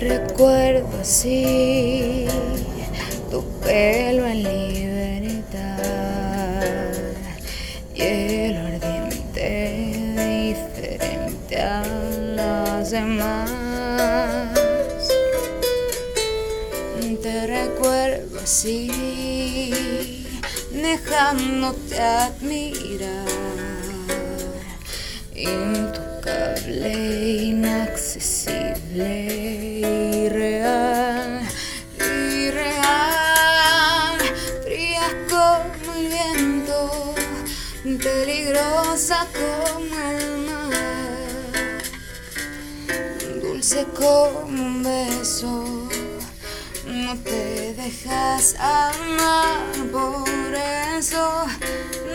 recuerdo así, tu pelo en libertad y el ardiente diferente a los demás. Te recuerdo así, dejándote admirar, intocable, inaccesible, peligrosa como el mar, dulce como un beso. No te dejas amar, por eso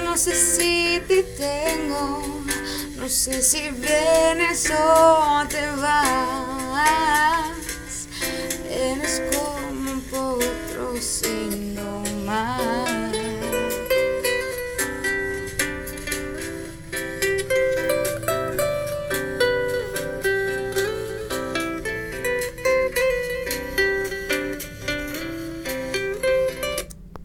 no sé si te tengo, no sé si vienes o te vas. Eres como un potro sin